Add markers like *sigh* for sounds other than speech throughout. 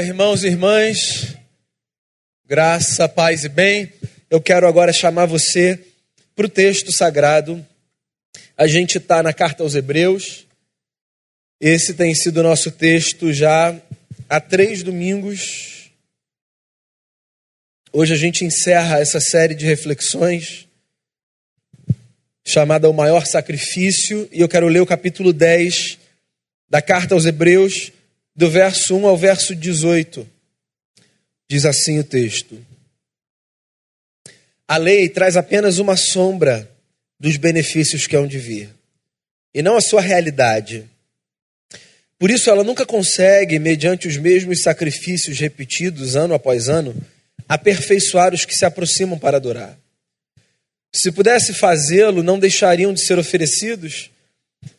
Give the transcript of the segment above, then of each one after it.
Irmãos e irmãs, graça, paz e bem, eu quero agora chamar você para o texto sagrado. A gente está na carta aos Hebreus, esse tem sido o nosso texto já há três domingos. Hoje a gente encerra essa série de reflexões chamada O Maior Sacrifício, e eu quero ler o capítulo 10 da carta aos Hebreus do verso 1 ao verso 18. Diz assim o texto: A lei traz apenas uma sombra dos benefícios que hão de vir, e não a sua realidade. Por isso, ela nunca consegue, mediante os mesmos sacrifícios repetidos ano após ano, aperfeiçoar os que se aproximam para adorar. Se pudesse fazê-lo, não deixariam de ser oferecidos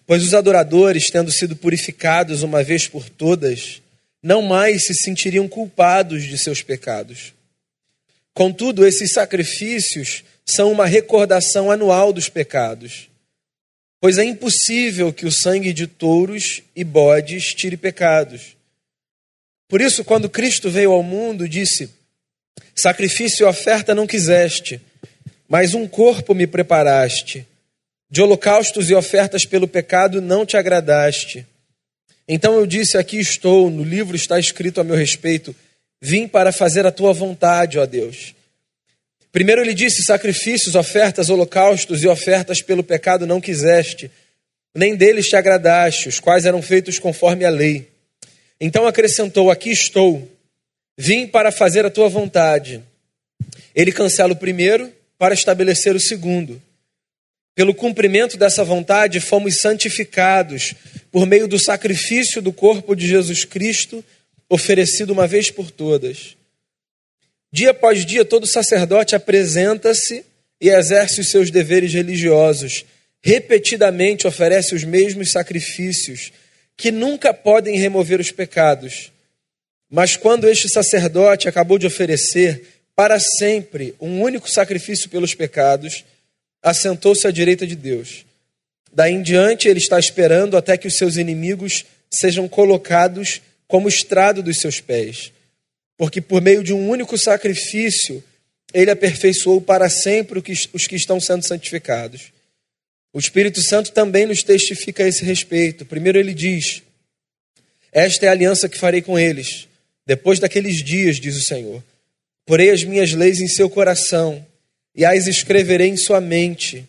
Pois os adoradores, tendo sido purificados uma vez por todas, não mais se sentiriam culpados de seus pecados. Contudo, esses sacrifícios são uma recordação anual dos pecados, pois é impossível que o sangue de touros e bodes tire pecados. Por isso, quando Cristo veio ao mundo, disse: Sacrifício e oferta não quiseste, mas um corpo me preparaste. De holocaustos e ofertas pelo pecado não te agradaste. Então eu disse: Aqui estou, no livro está escrito a meu respeito: Vim para fazer a tua vontade, ó Deus. Primeiro ele disse: Sacrifícios, ofertas, holocaustos e ofertas pelo pecado não quiseste, nem deles te agradaste, os quais eram feitos conforme a lei. Então acrescentou: Aqui estou, vim para fazer a tua vontade. Ele cancela o primeiro para estabelecer o segundo. Pelo cumprimento dessa vontade, fomos santificados por meio do sacrifício do corpo de Jesus Cristo, oferecido uma vez por todas. Dia após dia, todo sacerdote apresenta-se e exerce os seus deveres religiosos. Repetidamente oferece os mesmos sacrifícios, que nunca podem remover os pecados. Mas quando este sacerdote acabou de oferecer para sempre um único sacrifício pelos pecados, assentou-se à direita de Deus. Daí em diante, ele está esperando até que os seus inimigos sejam colocados como estrado dos seus pés. Porque por meio de um único sacrifício, ele aperfeiçoou para sempre os que estão sendo santificados. O Espírito Santo também nos testifica a esse respeito. Primeiro, ele diz: Esta é a aliança que farei com eles, depois daqueles dias, diz o Senhor. Porei as minhas leis em seu coração e as escreverei em sua mente.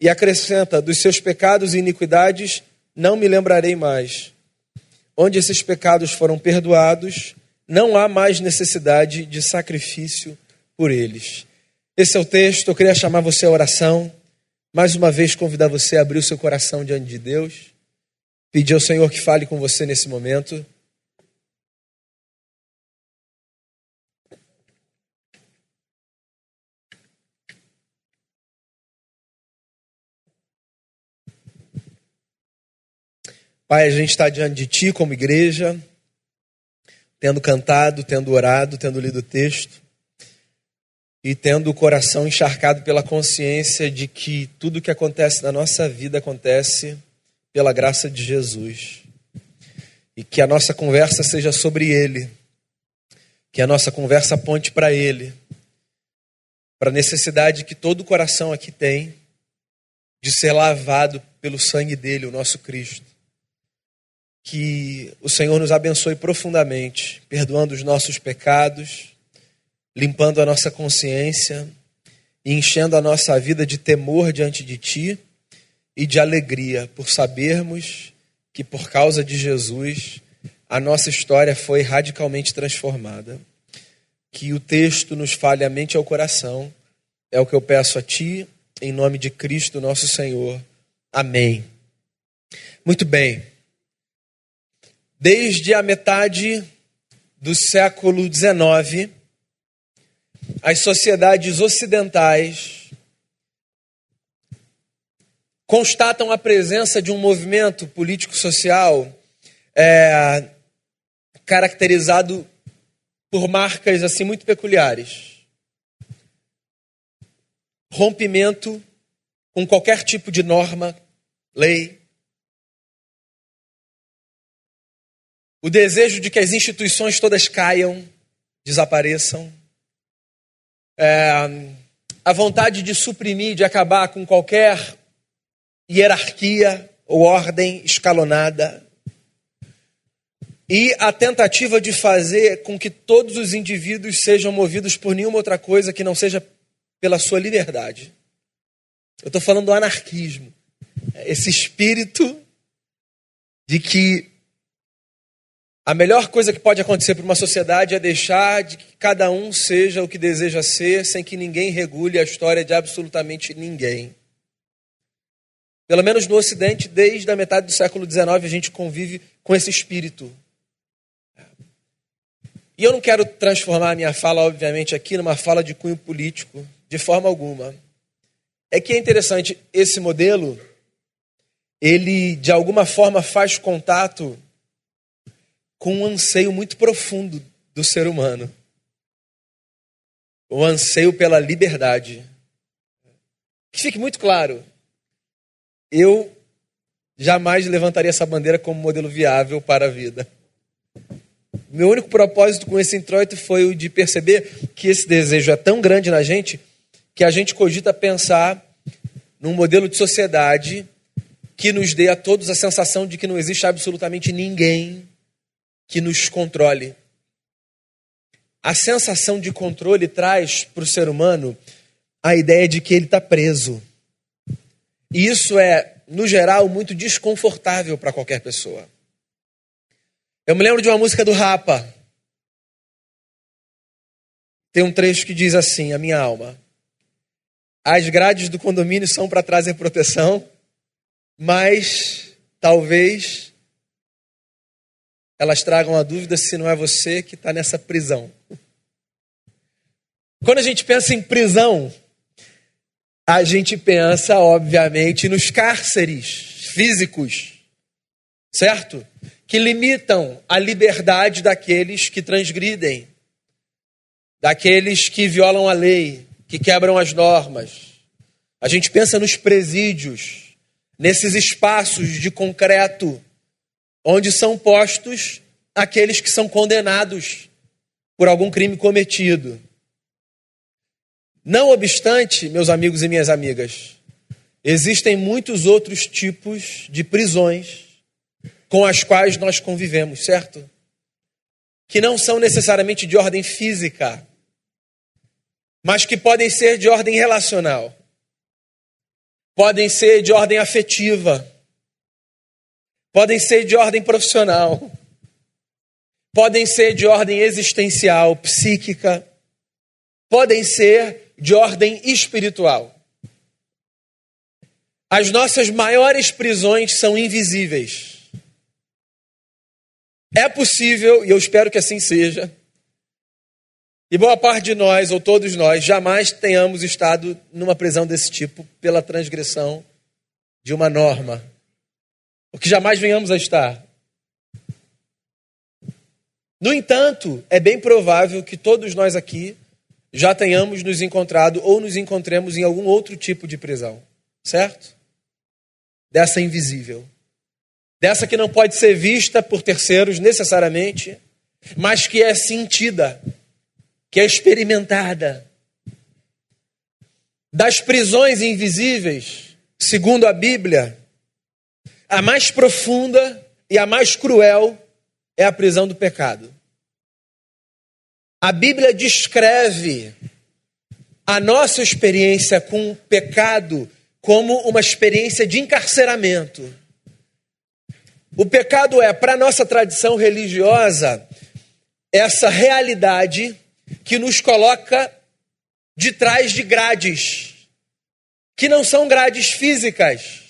E acrescenta: dos seus pecados e iniquidades não me lembrarei mais. Onde esses pecados foram perdoados, não há mais necessidade de sacrifício por eles. Esse é o texto. Eu queria chamar você à oração. Mais uma vez, convidar você a abrir o seu coração diante de Deus. Pedir ao Senhor que fale com você nesse momento. Pai, a gente está diante de Ti como igreja, tendo cantado, tendo orado, tendo lido o texto e tendo o coração encharcado pela consciência de que tudo que acontece na nossa vida acontece pela graça de Jesus. E que a nossa conversa seja sobre Ele, que a nossa conversa aponte para Ele, para a necessidade que todo coração aqui tem de ser lavado pelo sangue dele, o nosso Cristo que o Senhor nos abençoe profundamente, perdoando os nossos pecados, limpando a nossa consciência e enchendo a nossa vida de temor diante de Ti e de alegria por sabermos que por causa de Jesus a nossa história foi radicalmente transformada. Que o texto nos fale a mente e ao coração. É o que eu peço a Ti, em nome de Cristo nosso Senhor. Amém. Muito bem. Desde a metade do século XIX, as sociedades ocidentais constatam a presença de um movimento político-social é, caracterizado por marcas assim muito peculiares. Rompimento com qualquer tipo de norma, lei, o desejo de que as instituições todas caiam, desapareçam, é, a vontade de suprimir, de acabar com qualquer hierarquia ou ordem escalonada, e a tentativa de fazer com que todos os indivíduos sejam movidos por nenhuma outra coisa que não seja pela sua liberdade. Eu estou falando do anarquismo. Esse espírito de que a melhor coisa que pode acontecer para uma sociedade é deixar de que cada um seja o que deseja ser, sem que ninguém regule a história de absolutamente ninguém. Pelo menos no Ocidente, desde a metade do século XIX, a gente convive com esse espírito. E eu não quero transformar a minha fala, obviamente, aqui numa fala de cunho político, de forma alguma. É que é interessante, esse modelo, ele de alguma forma faz contato com um anseio muito profundo do ser humano. O anseio pela liberdade. Que fique muito claro, eu jamais levantaria essa bandeira como modelo viável para a vida. Meu único propósito com esse introito foi o de perceber que esse desejo é tão grande na gente que a gente cogita pensar num modelo de sociedade que nos dê a todos a sensação de que não existe absolutamente ninguém que nos controle. A sensação de controle traz para o ser humano a ideia de que ele está preso. E isso é, no geral, muito desconfortável para qualquer pessoa. Eu me lembro de uma música do Rapa. Tem um trecho que diz assim: A minha alma. As grades do condomínio são para trazer proteção, mas talvez elas tragam a dúvida se não é você que está nessa prisão. Quando a gente pensa em prisão, a gente pensa, obviamente, nos cárceres físicos, certo? Que limitam a liberdade daqueles que transgridem, daqueles que violam a lei, que quebram as normas. A gente pensa nos presídios, nesses espaços de concreto onde são postos aqueles que são condenados por algum crime cometido. Não obstante, meus amigos e minhas amigas, existem muitos outros tipos de prisões com as quais nós convivemos, certo? Que não são necessariamente de ordem física, mas que podem ser de ordem relacional, podem ser de ordem afetiva, podem ser de ordem profissional, podem ser de ordem existencial, psíquica, podem ser de ordem espiritual. As nossas maiores prisões são invisíveis. É possível, e eu espero que assim seja, e boa parte de nós, ou todos nós, jamais tenhamos estado numa prisão desse tipo pela transgressão de uma norma o que jamais venhamos a estar. No entanto, é bem provável que todos nós aqui já tenhamos nos encontrado ou nos encontremos em algum outro tipo de prisão, certo? Dessa invisível. Dessa que não pode ser vista por terceiros necessariamente, mas que é sentida, que é experimentada. Das prisões invisíveis, segundo a Bíblia, a mais profunda e a mais cruel é a prisão do pecado. A Bíblia descreve a nossa experiência com o pecado como uma experiência de encarceramento. O pecado é, para nossa tradição religiosa, essa realidade que nos coloca de trás de grades, que não são grades físicas,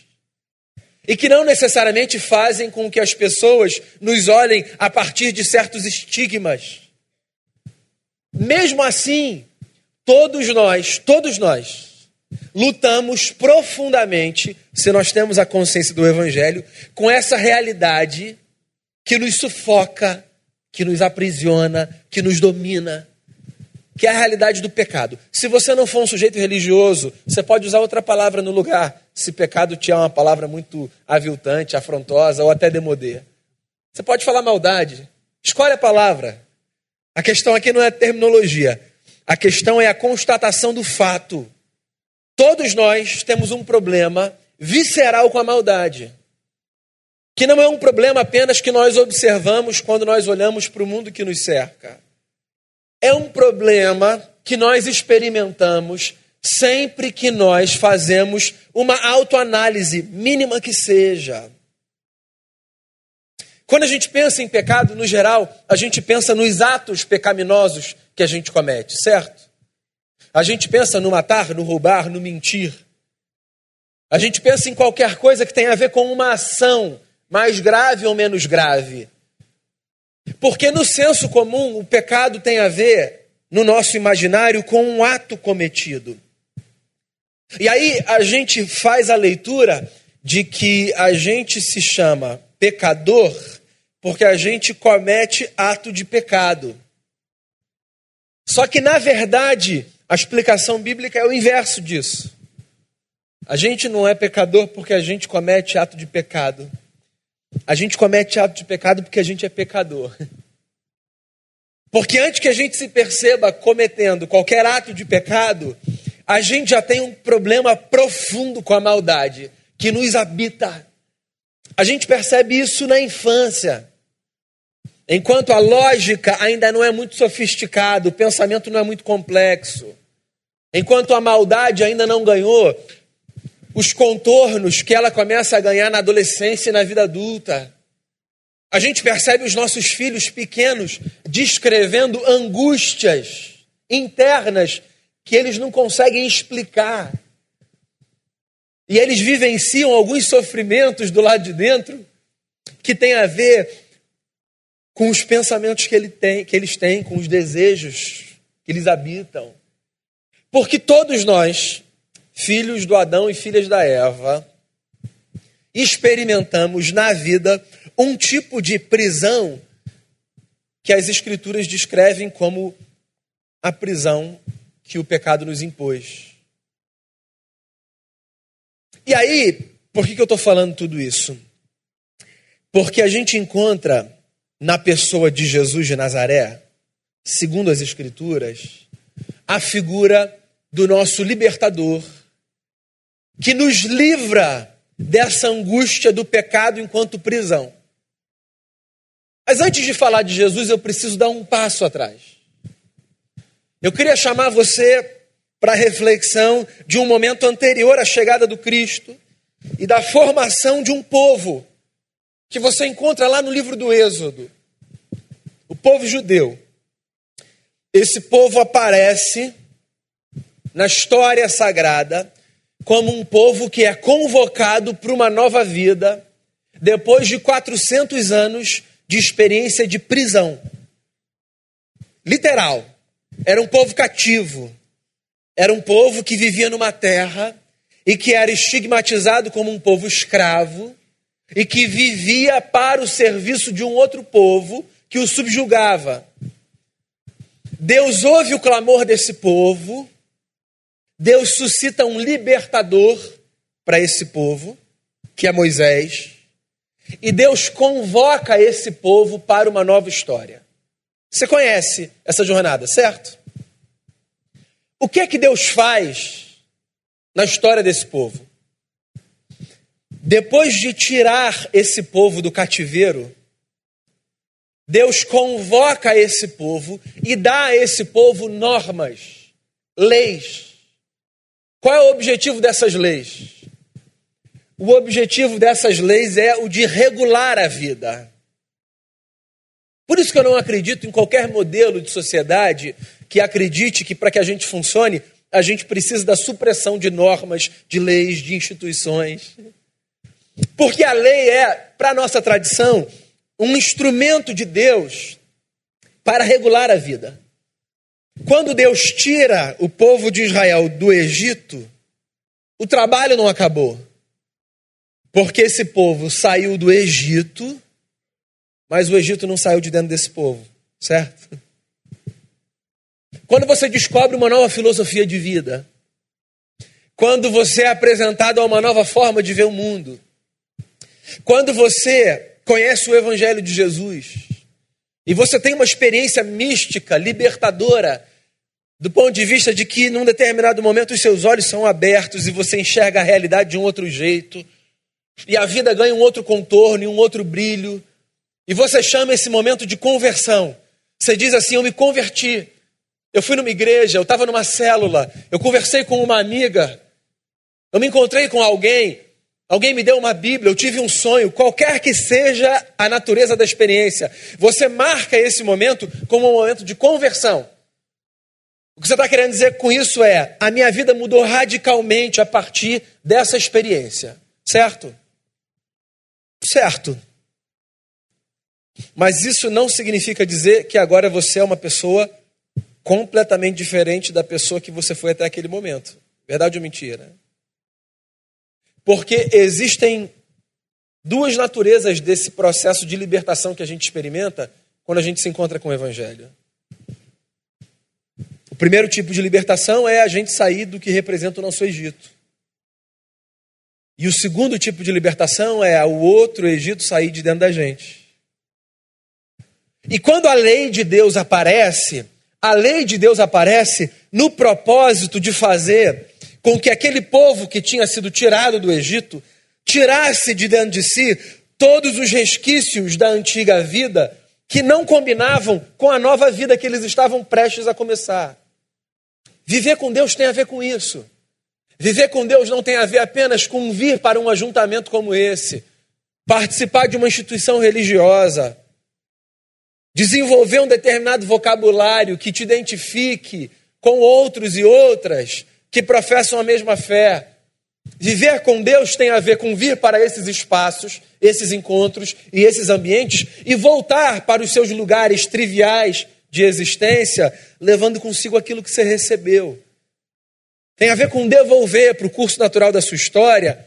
e que não necessariamente fazem com que as pessoas nos olhem a partir de certos estigmas. Mesmo assim, todos nós, todos nós, lutamos profundamente, se nós temos a consciência do Evangelho, com essa realidade que nos sufoca, que nos aprisiona, que nos domina que é a realidade do pecado. Se você não for um sujeito religioso, você pode usar outra palavra no lugar, se pecado te é uma palavra muito aviltante, afrontosa ou até demodê. Você pode falar maldade. Escolhe a palavra. A questão aqui não é terminologia. A questão é a constatação do fato. Todos nós temos um problema visceral com a maldade. Que não é um problema apenas que nós observamos quando nós olhamos para o mundo que nos cerca. É um problema que nós experimentamos sempre que nós fazemos uma autoanálise, mínima que seja. Quando a gente pensa em pecado, no geral, a gente pensa nos atos pecaminosos que a gente comete, certo? A gente pensa no matar, no roubar, no mentir. A gente pensa em qualquer coisa que tenha a ver com uma ação, mais grave ou menos grave. Porque no senso comum, o pecado tem a ver, no nosso imaginário, com um ato cometido. E aí a gente faz a leitura de que a gente se chama pecador porque a gente comete ato de pecado. Só que, na verdade, a explicação bíblica é o inverso disso. A gente não é pecador porque a gente comete ato de pecado. A gente comete ato de pecado porque a gente é pecador. Porque antes que a gente se perceba cometendo qualquer ato de pecado, a gente já tem um problema profundo com a maldade que nos habita. A gente percebe isso na infância. Enquanto a lógica ainda não é muito sofisticada, o pensamento não é muito complexo, enquanto a maldade ainda não ganhou os contornos que ela começa a ganhar na adolescência e na vida adulta. A gente percebe os nossos filhos pequenos descrevendo angústias internas que eles não conseguem explicar. E eles vivenciam alguns sofrimentos do lado de dentro que tem a ver com os pensamentos que, ele tem, que eles têm, com os desejos que eles habitam. Porque todos nós, filhos do Adão e filhas da Eva, experimentamos na vida um tipo de prisão que as Escrituras descrevem como a prisão que o pecado nos impôs. E aí, por que, que eu estou falando tudo isso? Porque a gente encontra na pessoa de Jesus de Nazaré, segundo as Escrituras, a figura do nosso libertador, que nos livra dessa angústia do pecado enquanto prisão. Mas antes de falar de Jesus, eu preciso dar um passo atrás. Eu queria chamar você para a reflexão de um momento anterior à chegada do Cristo e da formação de um povo que você encontra lá no livro do Êxodo. O povo judeu. Esse povo aparece na história sagrada como um povo que é convocado para uma nova vida depois de 400 anos de experiência de prisão. Literal. Era um povo cativo. Era um povo que vivia numa terra e que era estigmatizado como um povo escravo e que vivia para o serviço de um outro povo que o subjugava. Deus ouve o clamor desse povo, Deus suscita um libertador para esse povo, que é Moisés, e Deus convoca esse povo para uma nova história. Você conhece essa jornada, certo? O que é que Deus faz na história desse povo? Depois de tirar esse povo do cativeiro, Deus convoca esse povo e dá a esse povo normas, leis. Qual é o objetivo dessas leis? O objetivo dessas leis é o de regular a vida. Por isso que eu não acredito em qualquer modelo de sociedade que acredite que para que a gente funcione, a gente precisa da supressão de normas, de leis, de instituições. Porque a lei é, para a nossa tradição, um instrumento de Deus para regular a vida. Quando Deus tira o povo de Israel do Egito, o trabalho não acabou. Porque esse povo saiu do Egito, mas o Egito não saiu de dentro desse povo, certo? Quando você descobre uma nova filosofia de vida, quando você é apresentado a uma nova forma de ver o mundo, quando você conhece o Evangelho de Jesus e você tem uma experiência mística, libertadora, do ponto de vista de que num determinado momento os seus olhos são abertos e você enxerga a realidade de um outro jeito, e a vida ganha um outro contorno e um outro brilho, e você chama esse momento de conversão. Você diz assim: Eu me converti. Eu fui numa igreja, eu estava numa célula, eu conversei com uma amiga, eu me encontrei com alguém, alguém me deu uma Bíblia, eu tive um sonho, qualquer que seja a natureza da experiência, você marca esse momento como um momento de conversão. O que você está querendo dizer com isso é: a minha vida mudou radicalmente a partir dessa experiência, certo? Certo. Mas isso não significa dizer que agora você é uma pessoa completamente diferente da pessoa que você foi até aquele momento. Verdade ou mentira? Porque existem duas naturezas desse processo de libertação que a gente experimenta quando a gente se encontra com o Evangelho. O primeiro tipo de libertação é a gente sair do que representa o nosso Egito. E o segundo tipo de libertação é o outro Egito sair de dentro da gente. E quando a lei de Deus aparece, a lei de Deus aparece no propósito de fazer com que aquele povo que tinha sido tirado do Egito tirasse de dentro de si todos os resquícios da antiga vida que não combinavam com a nova vida que eles estavam prestes a começar. Viver com Deus tem a ver com isso. Viver com Deus não tem a ver apenas com vir para um ajuntamento como esse, participar de uma instituição religiosa, desenvolver um determinado vocabulário que te identifique com outros e outras que professam a mesma fé. Viver com Deus tem a ver com vir para esses espaços, esses encontros e esses ambientes e voltar para os seus lugares triviais de existência, levando consigo aquilo que você recebeu. Tem a ver com devolver para o curso natural da sua história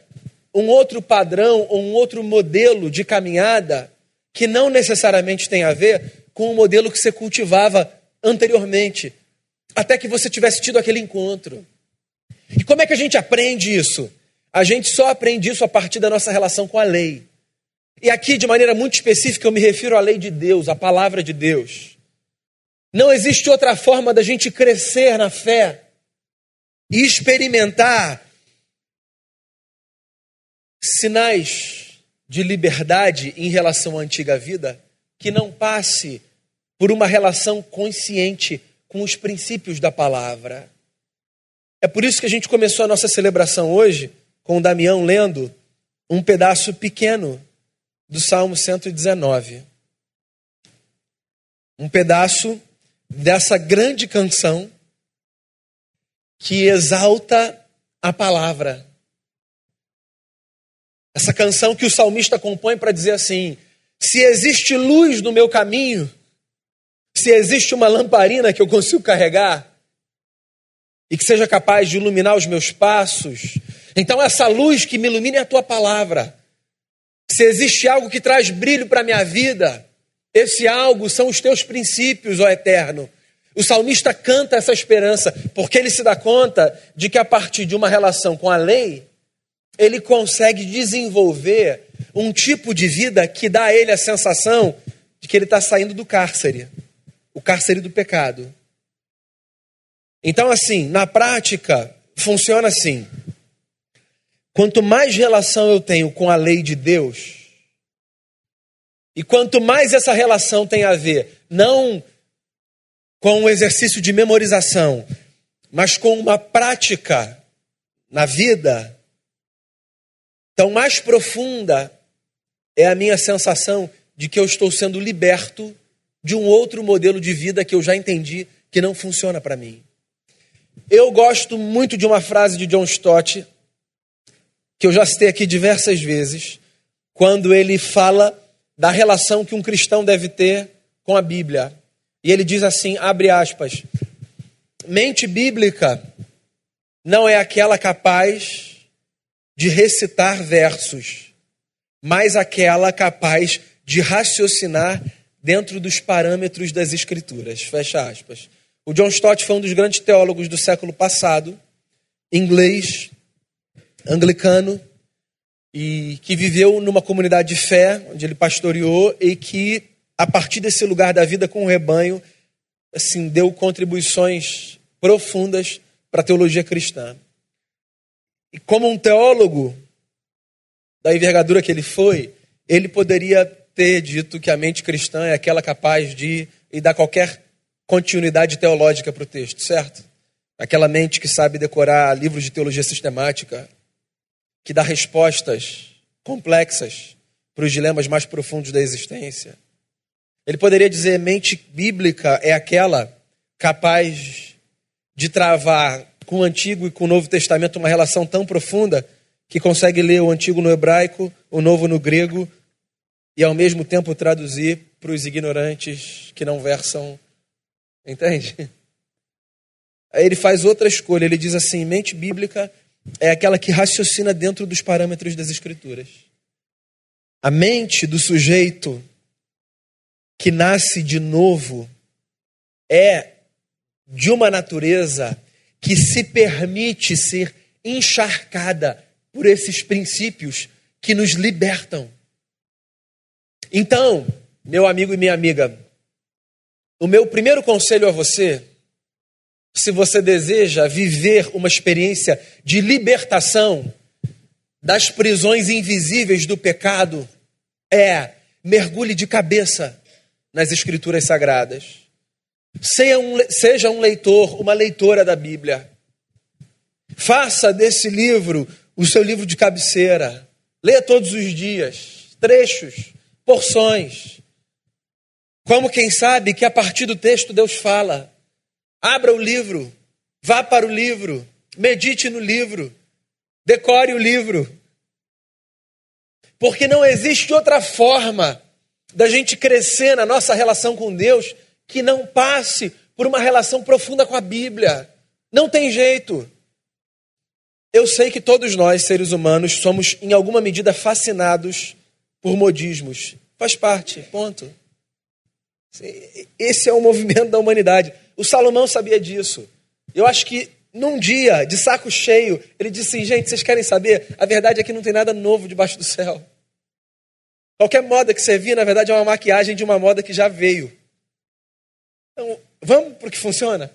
um outro padrão ou um outro modelo de caminhada que não necessariamente tem a ver com o modelo que você cultivava anteriormente, até que você tivesse tido aquele encontro. E como é que a gente aprende isso? A gente só aprende isso a partir da nossa relação com a lei. E aqui, de maneira muito específica, eu me refiro à lei de Deus, à palavra de Deus. Não existe outra forma da gente crescer na fé e experimentar sinais de liberdade em relação à antiga vida que não passe por uma relação consciente com os princípios da palavra. É por isso que a gente começou a nossa celebração hoje com o Damião lendo um pedaço pequeno do Salmo 119. Um pedaço dessa grande canção que exalta a palavra. Essa canção que o salmista compõe para dizer assim: se existe luz no meu caminho, se existe uma lamparina que eu consigo carregar e que seja capaz de iluminar os meus passos, então essa luz que me ilumine é a tua palavra. Se existe algo que traz brilho para a minha vida, esse algo são os teus princípios, ó Eterno. O salmista canta essa esperança, porque ele se dá conta de que a partir de uma relação com a lei, ele consegue desenvolver um tipo de vida que dá a ele a sensação de que ele está saindo do cárcere o cárcere do pecado. Então, assim, na prática, funciona assim. Quanto mais relação eu tenho com a lei de Deus, e quanto mais essa relação tem a ver, não com um exercício de memorização, mas com uma prática na vida, tão mais profunda é a minha sensação de que eu estou sendo liberto de um outro modelo de vida que eu já entendi que não funciona para mim. Eu gosto muito de uma frase de John Stott, que eu já citei aqui diversas vezes, quando ele fala da relação que um cristão deve ter com a Bíblia. E ele diz assim, abre aspas, mente bíblica não é aquela capaz de recitar versos, mas aquela capaz de raciocinar dentro dos parâmetros das Escrituras. Fecha aspas. O John Stott foi um dos grandes teólogos do século passado, inglês, anglicano, e que viveu numa comunidade de fé, onde ele pastoreou e que, a partir desse lugar da vida com o rebanho, assim, deu contribuições profundas para a teologia cristã. E como um teólogo da envergadura que ele foi, ele poderia ter dito que a mente cristã é aquela capaz de e dar qualquer continuidade teológica para o texto, certo? Aquela mente que sabe decorar livros de teologia sistemática, que dá respostas complexas para os dilemas mais profundos da existência. Ele poderia dizer: mente bíblica é aquela capaz de travar com o Antigo e com o Novo Testamento uma relação tão profunda que consegue ler o Antigo no hebraico, o Novo no grego e ao mesmo tempo traduzir para os ignorantes que não versam. Entende? Aí ele faz outra escolha. Ele diz assim: mente bíblica é aquela que raciocina dentro dos parâmetros das Escrituras. A mente do sujeito que nasce de novo é de uma natureza que se permite ser encharcada por esses princípios que nos libertam. Então, meu amigo e minha amiga, o meu primeiro conselho a você, se você deseja viver uma experiência de libertação das prisões invisíveis do pecado, é mergulhe de cabeça nas Escrituras Sagradas. Seja um, seja um leitor, uma leitora da Bíblia. Faça desse livro o seu livro de cabeceira. Leia todos os dias, trechos, porções. Como quem sabe que a partir do texto Deus fala. Abra o livro, vá para o livro, medite no livro, decore o livro. Porque não existe outra forma da gente crescer na nossa relação com Deus que não passe por uma relação profunda com a Bíblia. Não tem jeito. Eu sei que todos nós, seres humanos, somos em alguma medida fascinados por modismos. Faz parte, ponto. Esse é o movimento da humanidade. O Salomão sabia disso. Eu acho que num dia, de saco cheio, ele disse assim: gente, vocês querem saber? A verdade é que não tem nada novo debaixo do céu. Qualquer moda que você via, na verdade, é uma maquiagem de uma moda que já veio. Então, vamos para o que funciona?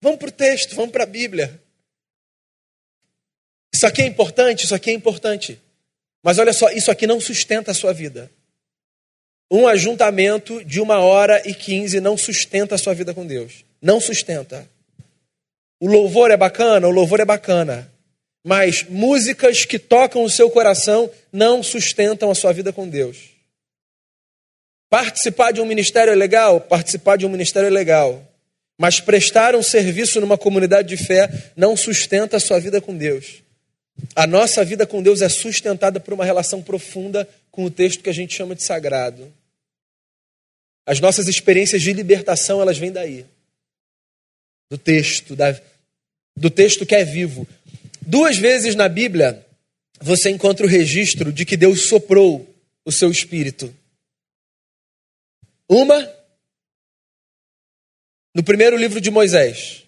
Vamos para o texto, vamos para a Bíblia. Isso aqui é importante, isso aqui é importante. Mas olha só, isso aqui não sustenta a sua vida. Um ajuntamento de uma hora e quinze não sustenta a sua vida com Deus. Não sustenta. O louvor é bacana, o louvor é bacana. Mas músicas que tocam o seu coração não sustentam a sua vida com Deus. Participar de um ministério é legal? Participar de um ministério é legal. Mas prestar um serviço numa comunidade de fé não sustenta a sua vida com Deus. A nossa vida com Deus é sustentada por uma relação profunda com o texto que a gente chama de sagrado. As nossas experiências de libertação, elas vêm daí. Do texto, da, do texto que é vivo. Duas vezes na Bíblia você encontra o registro de que Deus soprou o seu espírito. Uma, no primeiro livro de Moisés,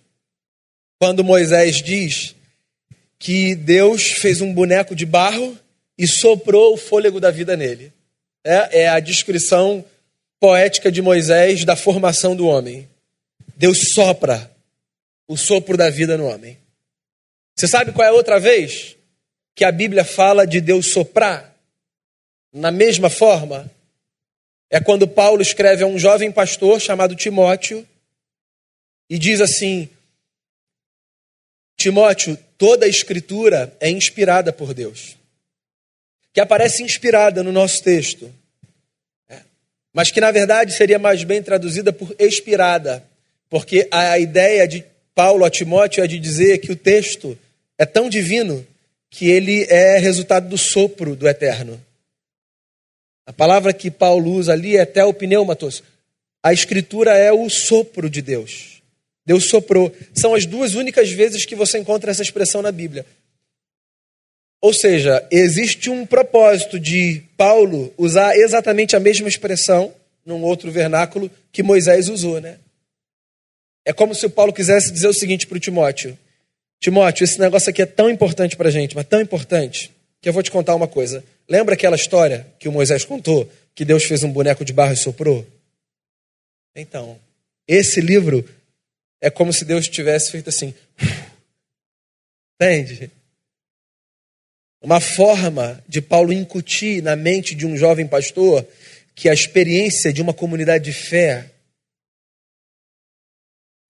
quando Moisés diz que Deus fez um boneco de barro e soprou o fôlego da vida nele. É, é a descrição poética de Moisés da formação do homem. Deus sopra o sopro da vida no homem. Você sabe qual é a outra vez que a Bíblia fala de Deus soprar? Na mesma forma, é quando Paulo escreve a um jovem pastor chamado Timóteo e diz assim: Timóteo, toda a escritura é inspirada por Deus. Que aparece inspirada no nosso texto. É. Mas que na verdade seria mais bem traduzida por expirada. Porque a ideia de Paulo a Timóteo é de dizer que o texto é tão divino que ele é resultado do sopro do eterno. A palavra que Paulo usa ali é teopneumatos. A escritura é o sopro de Deus. Deus soprou. São as duas únicas vezes que você encontra essa expressão na Bíblia. Ou seja, existe um propósito de Paulo usar exatamente a mesma expressão num outro vernáculo que Moisés usou, né? É como se o Paulo quisesse dizer o seguinte para o Timóteo: Timóteo, esse negócio aqui é tão importante para a gente, mas tão importante, que eu vou te contar uma coisa. Lembra aquela história que o Moisés contou, que Deus fez um boneco de barro e soprou? Então, esse livro é como se Deus tivesse feito assim. *laughs* Entende? Uma forma de Paulo incutir na mente de um jovem pastor que a experiência de uma comunidade de fé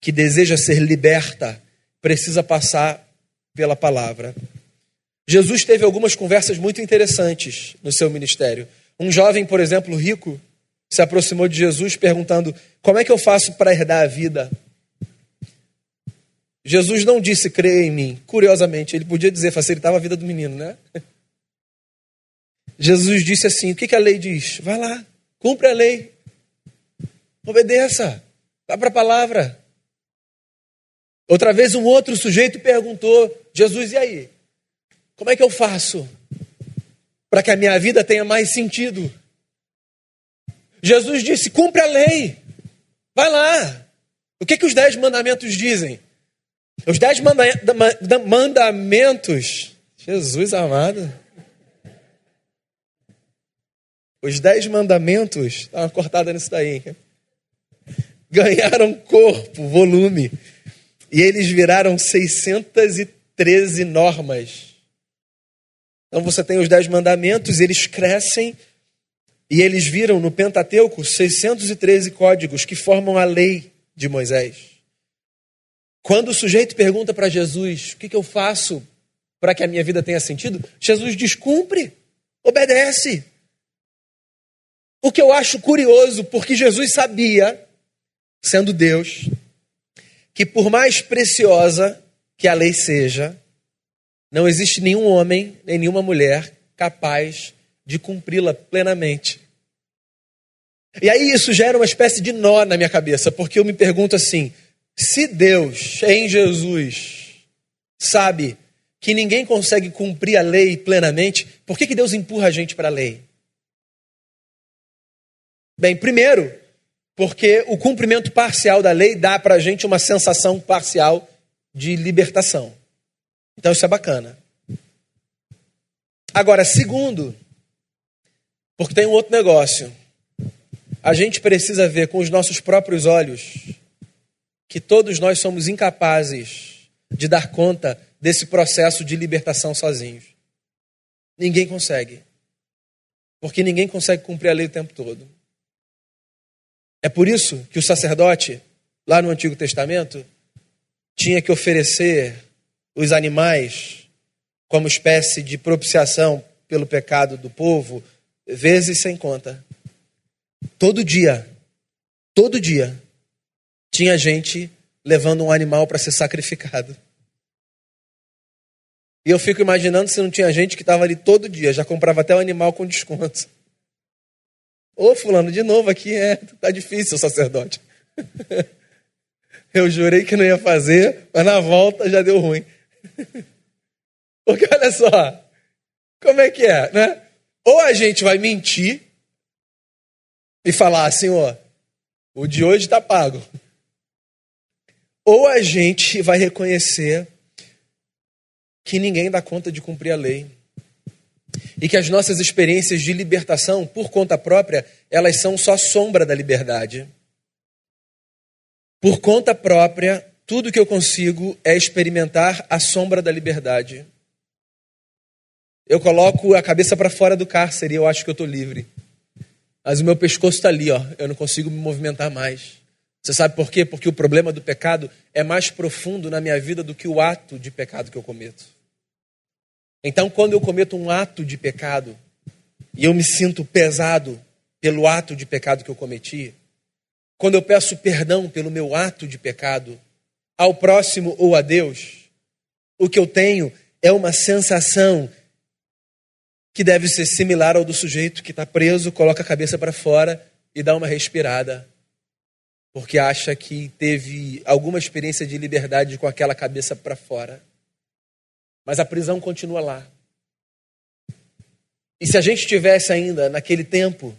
que deseja ser liberta precisa passar pela palavra. Jesus teve algumas conversas muito interessantes no seu ministério. Um jovem, por exemplo, rico, se aproximou de Jesus perguntando: Como é que eu faço para herdar a vida? Jesus não disse creia em mim. Curiosamente, ele podia dizer facilitava a vida do menino, né? *laughs* Jesus disse assim: O que, que a lei diz? Vai lá, cumpre a lei, obedeça, vá para a palavra. Outra vez, um outro sujeito perguntou: Jesus, e aí? Como é que eu faço para que a minha vida tenha mais sentido? Jesus disse: cumpre a lei, vai lá. O que, que os dez mandamentos dizem? Os dez manda mandamentos, Jesus amado. Os dez mandamentos, dá uma cortada nisso daí, ganharam corpo, volume. E eles viraram 613 normas. Então você tem os dez mandamentos, eles crescem e eles viram no Pentateuco 613 códigos que formam a lei de Moisés. Quando o sujeito pergunta para Jesus: o que, que eu faço para que a minha vida tenha sentido? Jesus diz: cumpre, obedece. O que eu acho curioso, porque Jesus sabia, sendo Deus, que por mais preciosa que a lei seja, não existe nenhum homem nem nenhuma mulher capaz de cumpri-la plenamente. E aí isso gera uma espécie de nó na minha cabeça, porque eu me pergunto assim: se Deus, em Jesus, sabe que ninguém consegue cumprir a lei plenamente, por que, que Deus empurra a gente para a lei? Bem, primeiro, porque o cumprimento parcial da lei dá para a gente uma sensação parcial de libertação. Então isso é bacana. Agora, segundo, porque tem um outro negócio. A gente precisa ver com os nossos próprios olhos que todos nós somos incapazes de dar conta desse processo de libertação sozinhos. Ninguém consegue. Porque ninguém consegue cumprir a lei o tempo todo. É por isso que o sacerdote, lá no Antigo Testamento, tinha que oferecer os animais como espécie de propiciação pelo pecado do povo, vezes sem conta. Todo dia, todo dia, tinha gente levando um animal para ser sacrificado. E eu fico imaginando se não tinha gente que estava ali todo dia, já comprava até o animal com desconto. Ô, fulano, de novo aqui, é, tá difícil, sacerdote. *laughs* Eu jurei que não ia fazer, mas na volta já deu ruim. *laughs* Porque olha só, como é que é, né? Ou a gente vai mentir e falar assim, ó, o de hoje está pago. Ou a gente vai reconhecer que ninguém dá conta de cumprir a lei e que as nossas experiências de libertação por conta própria, elas são só sombra da liberdade. Por conta própria, tudo que eu consigo é experimentar a sombra da liberdade. Eu coloco a cabeça para fora do cárcere e eu acho que eu estou livre. Mas o meu pescoço está ali, ó. eu não consigo me movimentar mais. Você sabe por quê? Porque o problema do pecado é mais profundo na minha vida do que o ato de pecado que eu cometo. Então, quando eu cometo um ato de pecado e eu me sinto pesado pelo ato de pecado que eu cometi, quando eu peço perdão pelo meu ato de pecado ao próximo ou a Deus, o que eu tenho é uma sensação que deve ser similar ao do sujeito que está preso, coloca a cabeça para fora e dá uma respirada, porque acha que teve alguma experiência de liberdade com aquela cabeça para fora. Mas a prisão continua lá. E se a gente tivesse ainda naquele tempo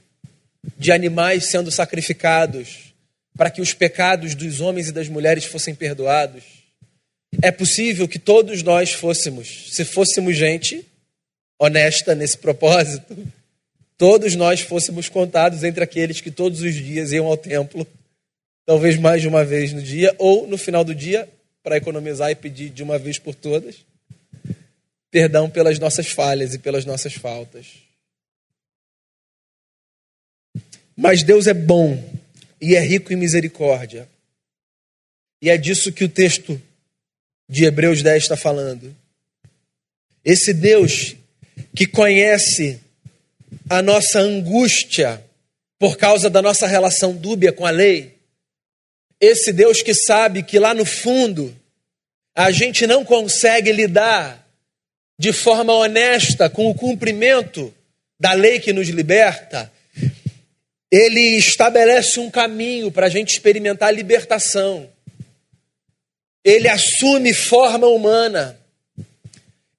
de animais sendo sacrificados para que os pecados dos homens e das mulheres fossem perdoados, é possível que todos nós fôssemos, se fôssemos gente, honesta nesse propósito, todos nós fôssemos contados entre aqueles que todos os dias iam ao templo, talvez mais de uma vez no dia, ou no final do dia, para economizar e pedir de uma vez por todas, perdão pelas nossas falhas e pelas nossas faltas. Mas Deus é bom e é rico em misericórdia. E é disso que o texto de Hebreus 10 está falando. Esse Deus que conhece a nossa angústia por causa da nossa relação dúbia com a lei, esse Deus que sabe que lá no fundo a gente não consegue lidar de forma honesta com o cumprimento da lei que nos liberta, ele estabelece um caminho para a gente experimentar a libertação. Ele assume forma humana.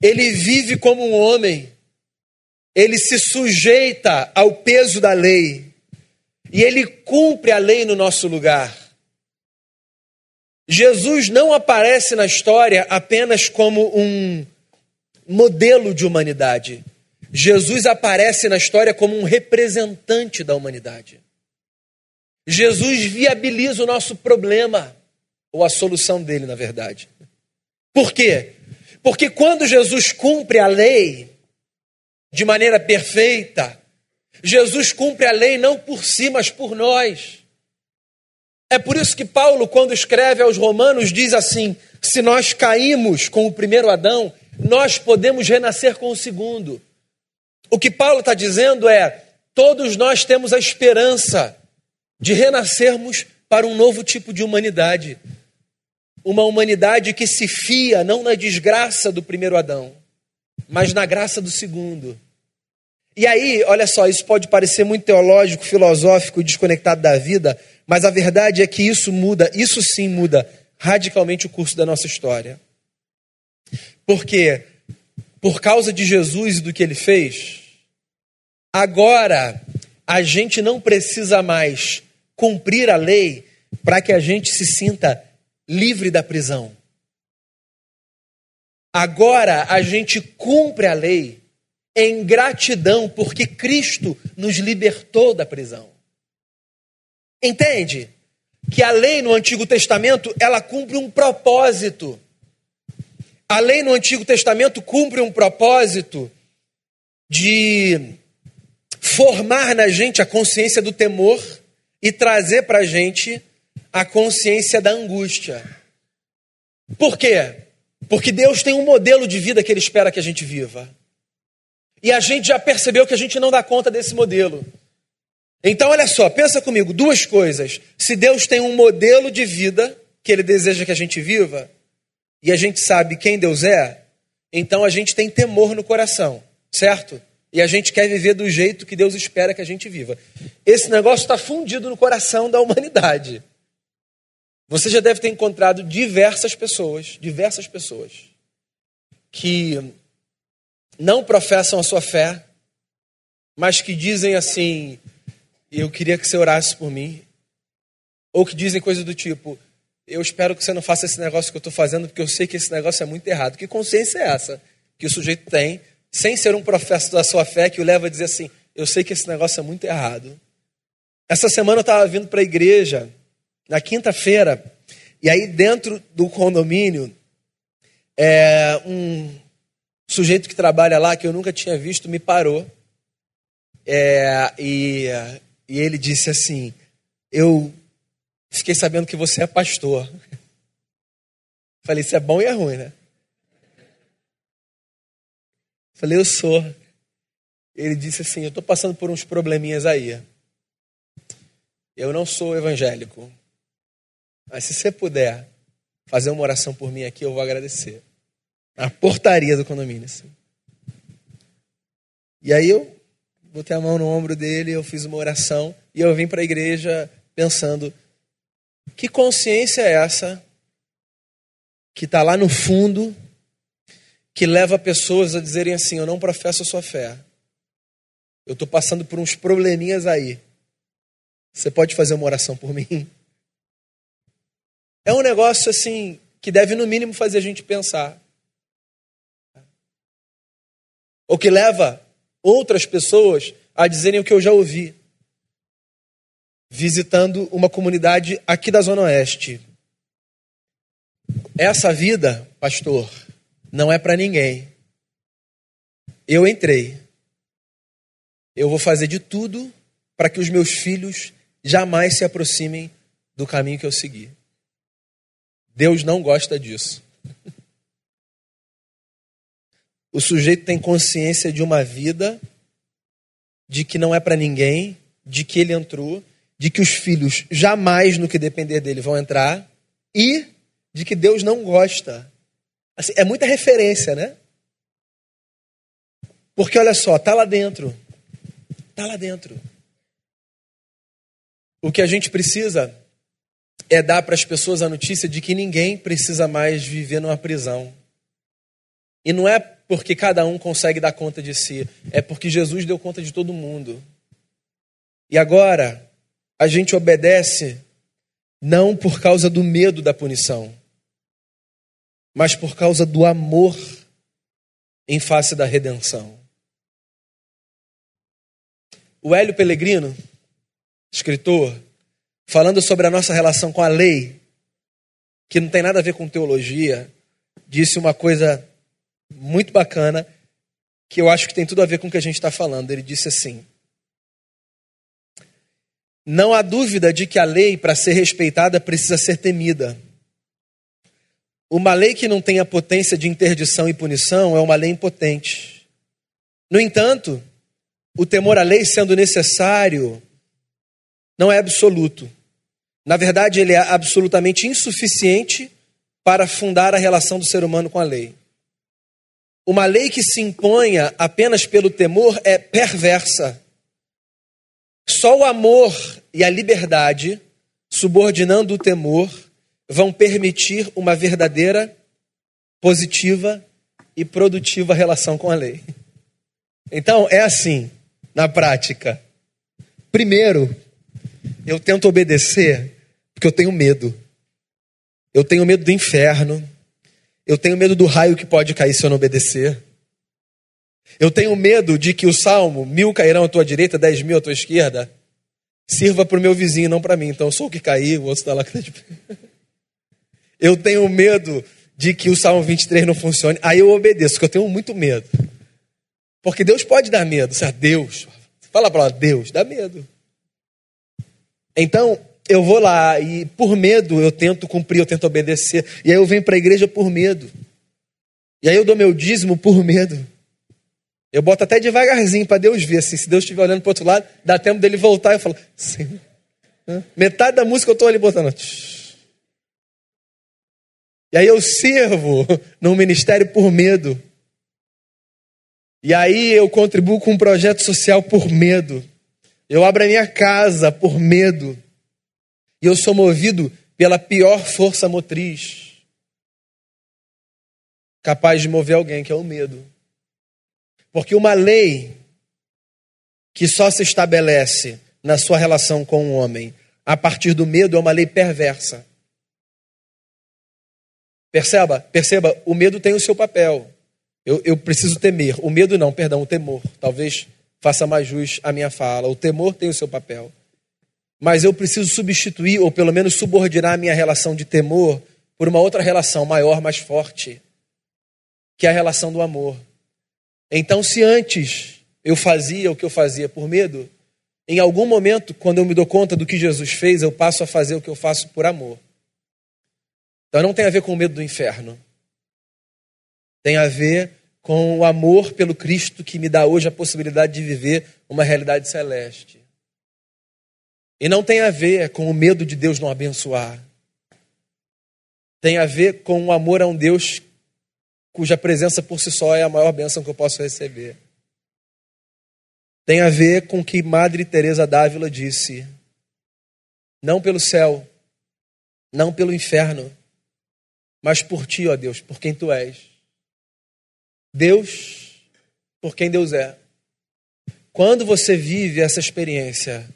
Ele vive como um homem. Ele se sujeita ao peso da lei. E ele cumpre a lei no nosso lugar. Jesus não aparece na história apenas como um modelo de humanidade. Jesus aparece na história como um representante da humanidade. Jesus viabiliza o nosso problema, ou a solução dele, na verdade. Por quê? Porque quando Jesus cumpre a lei de maneira perfeita, Jesus cumpre a lei não por si, mas por nós. É por isso que Paulo, quando escreve aos Romanos, diz assim: se nós caímos com o primeiro Adão, nós podemos renascer com o segundo. O que Paulo está dizendo é: todos nós temos a esperança de renascermos para um novo tipo de humanidade. Uma humanidade que se fia não na desgraça do primeiro Adão, mas na graça do segundo. E aí, olha só, isso pode parecer muito teológico, filosófico, desconectado da vida, mas a verdade é que isso muda, isso sim muda radicalmente o curso da nossa história. Porque, por causa de Jesus e do que ele fez, agora a gente não precisa mais cumprir a lei para que a gente se sinta livre da prisão. Agora a gente cumpre a lei em gratidão porque Cristo nos libertou da prisão. Entende? Que a lei no Antigo Testamento, ela cumpre um propósito. A lei no Antigo Testamento cumpre um propósito de formar na gente a consciência do temor e trazer para a gente a consciência da angústia. Por quê? Porque Deus tem um modelo de vida que Ele espera que a gente viva. E a gente já percebeu que a gente não dá conta desse modelo. Então, olha só, pensa comigo, duas coisas. Se Deus tem um modelo de vida que Ele deseja que a gente viva, e a gente sabe quem Deus é, então a gente tem temor no coração, certo? E a gente quer viver do jeito que Deus espera que a gente viva. Esse negócio está fundido no coração da humanidade. Você já deve ter encontrado diversas pessoas, diversas pessoas, que não professam a sua fé, mas que dizem assim: eu queria que você orasse por mim. Ou que dizem coisas do tipo: Eu espero que você não faça esse negócio que eu estou fazendo, porque eu sei que esse negócio é muito errado. Que consciência é essa que o sujeito tem, sem ser um professor da sua fé, que o leva a dizer assim: Eu sei que esse negócio é muito errado. Essa semana eu estava vindo para a igreja, na quinta-feira, e aí dentro do condomínio, é, um sujeito que trabalha lá, que eu nunca tinha visto, me parou. É, e e ele disse assim: Eu fiquei sabendo que você é pastor. *laughs* Falei: Isso é bom e é ruim, né? Falei: Eu sou. Ele disse assim: Eu estou passando por uns probleminhas aí. Eu não sou evangélico. Mas se você puder fazer uma oração por mim aqui, eu vou agradecer. A portaria do condomínio. Assim. E aí eu botei a mão no ombro dele, eu fiz uma oração e eu vim para a igreja pensando: que consciência é essa que está lá no fundo, que leva pessoas a dizerem assim: eu não professo a sua fé, eu estou passando por uns probleminhas aí. Você pode fazer uma oração por mim? É um negócio assim que deve, no mínimo, fazer a gente pensar. Ou que leva outras pessoas a dizerem o que eu já ouvi, visitando uma comunidade aqui da Zona Oeste. Essa vida, pastor, não é para ninguém. Eu entrei. Eu vou fazer de tudo para que os meus filhos jamais se aproximem do caminho que eu segui. Deus não gosta disso. O sujeito tem consciência de uma vida, de que não é para ninguém, de que ele entrou, de que os filhos jamais, no que depender dele, vão entrar e de que Deus não gosta. Assim, é muita referência, né? Porque olha só, tá lá dentro. Tá lá dentro. O que a gente precisa é dar para as pessoas a notícia de que ninguém precisa mais viver numa prisão. E não é porque cada um consegue dar conta de si, é porque Jesus deu conta de todo mundo. E agora, a gente obedece não por causa do medo da punição, mas por causa do amor em face da redenção. O Hélio Pellegrino, escritor, falando sobre a nossa relação com a lei, que não tem nada a ver com teologia, disse uma coisa muito bacana que eu acho que tem tudo a ver com o que a gente está falando. Ele disse assim: Não há dúvida de que a lei, para ser respeitada, precisa ser temida. Uma lei que não tem a potência de interdição e punição é uma lei impotente. No entanto, o temor à lei, sendo necessário, não é absoluto. Na verdade, ele é absolutamente insuficiente para fundar a relação do ser humano com a lei. Uma lei que se imponha apenas pelo temor é perversa. Só o amor e a liberdade, subordinando o temor, vão permitir uma verdadeira, positiva e produtiva relação com a lei. Então, é assim, na prática. Primeiro, eu tento obedecer porque eu tenho medo. Eu tenho medo do inferno, eu tenho medo do raio que pode cair se eu não obedecer. Eu tenho medo de que o salmo, mil cairão à tua direita, dez mil à tua esquerda, sirva para o meu vizinho, não para mim. Então eu sou o que cair, o outro está lá. *laughs* Eu tenho medo de que o salmo 23 não funcione. Aí eu obedeço, porque eu tenho muito medo. Porque Deus pode dar medo. Se Deus, fala para Deus, dá medo. Então, eu vou lá e por medo eu tento cumprir, eu tento obedecer. E aí eu venho para a igreja por medo. E aí eu dou meu dízimo por medo. Eu boto até devagarzinho para Deus ver. Assim, se Deus estiver olhando para outro lado, dá tempo dele voltar. Eu falo, Sim. Metade da música eu estou ali botando. E aí eu sirvo *laughs* no ministério por medo. E aí eu contribuo com um projeto social por medo. Eu abro a minha casa por medo. E eu sou movido pela pior força motriz capaz de mover alguém, que é o medo. Porque uma lei que só se estabelece na sua relação com o um homem a partir do medo é uma lei perversa. Perceba, perceba, o medo tem o seu papel. Eu, eu preciso temer. O medo não, perdão, o temor. Talvez faça mais jus à minha fala. O temor tem o seu papel mas eu preciso substituir, ou pelo menos subordinar a minha relação de temor por uma outra relação maior, mais forte, que é a relação do amor. Então, se antes eu fazia o que eu fazia por medo, em algum momento, quando eu me dou conta do que Jesus fez, eu passo a fazer o que eu faço por amor. Então, não tem a ver com o medo do inferno. Tem a ver com o amor pelo Cristo que me dá hoje a possibilidade de viver uma realidade celeste. E não tem a ver com o medo de Deus não abençoar. Tem a ver com o amor a um Deus cuja presença por si só é a maior bênção que eu posso receber. Tem a ver com o que Madre Teresa d'Ávila disse: não pelo céu, não pelo inferno, mas por ti, ó Deus, por quem tu és. Deus, por quem Deus é. Quando você vive essa experiência,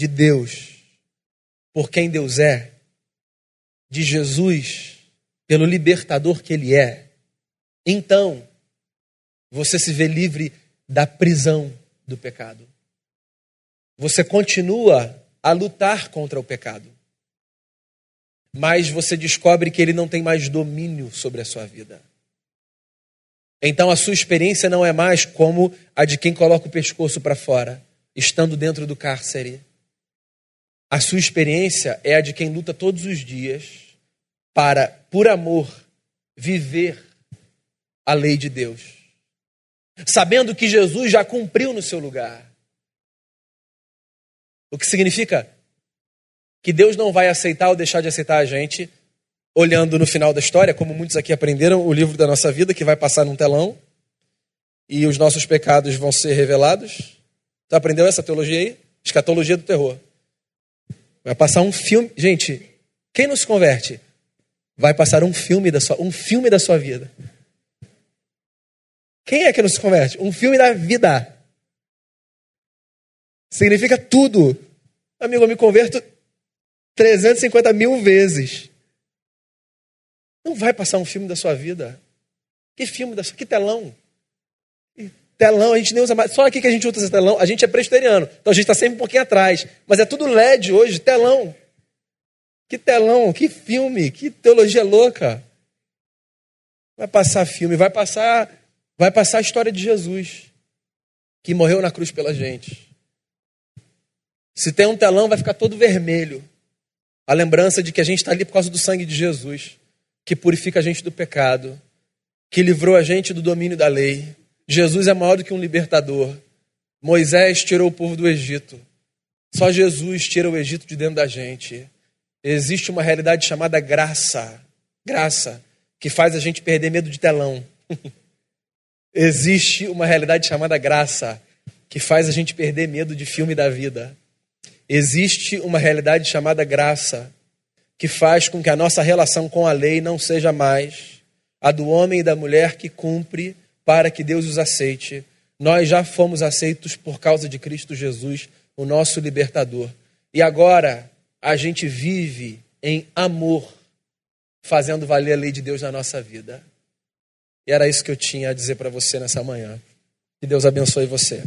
de Deus, por quem Deus é, de Jesus, pelo libertador que Ele é, então você se vê livre da prisão do pecado. Você continua a lutar contra o pecado. Mas você descobre que ele não tem mais domínio sobre a sua vida. Então a sua experiência não é mais como a de quem coloca o pescoço para fora, estando dentro do cárcere. A sua experiência é a de quem luta todos os dias para, por amor, viver a lei de Deus. Sabendo que Jesus já cumpriu no seu lugar. O que significa que Deus não vai aceitar ou deixar de aceitar a gente olhando no final da história, como muitos aqui aprenderam, o livro da nossa vida que vai passar num telão e os nossos pecados vão ser revelados. Tu aprendeu essa teologia aí? Escatologia do terror. Vai passar um filme. Gente, quem não se converte? Vai passar um filme da sua, um filme da sua vida. Quem é que não se converte? Um filme da vida. Significa tudo. Amigo, eu me converto 350 mil vezes. Não vai passar um filme da sua vida. Que filme da sua Que telão? Telão, a gente nem usa mais. Só aqui que a gente usa esse telão, a gente é presbiteriano. Então a gente está sempre um pouquinho atrás. Mas é tudo LED hoje, telão. Que telão, que filme, que teologia louca. Vai passar filme, vai passar, vai passar a história de Jesus, que morreu na cruz pela gente. Se tem um telão, vai ficar todo vermelho. A lembrança de que a gente está ali por causa do sangue de Jesus, que purifica a gente do pecado, que livrou a gente do domínio da lei. Jesus é maior do que um libertador. Moisés tirou o povo do Egito. Só Jesus tira o Egito de dentro da gente. Existe uma realidade chamada graça. Graça, que faz a gente perder medo de telão. *laughs* Existe uma realidade chamada graça, que faz a gente perder medo de filme da vida. Existe uma realidade chamada graça, que faz com que a nossa relação com a lei não seja mais a do homem e da mulher que cumpre para que Deus os aceite. Nós já fomos aceitos por causa de Cristo Jesus, o nosso libertador. E agora a gente vive em amor, fazendo valer a lei de Deus na nossa vida. E era isso que eu tinha a dizer para você nessa manhã. Que Deus abençoe você.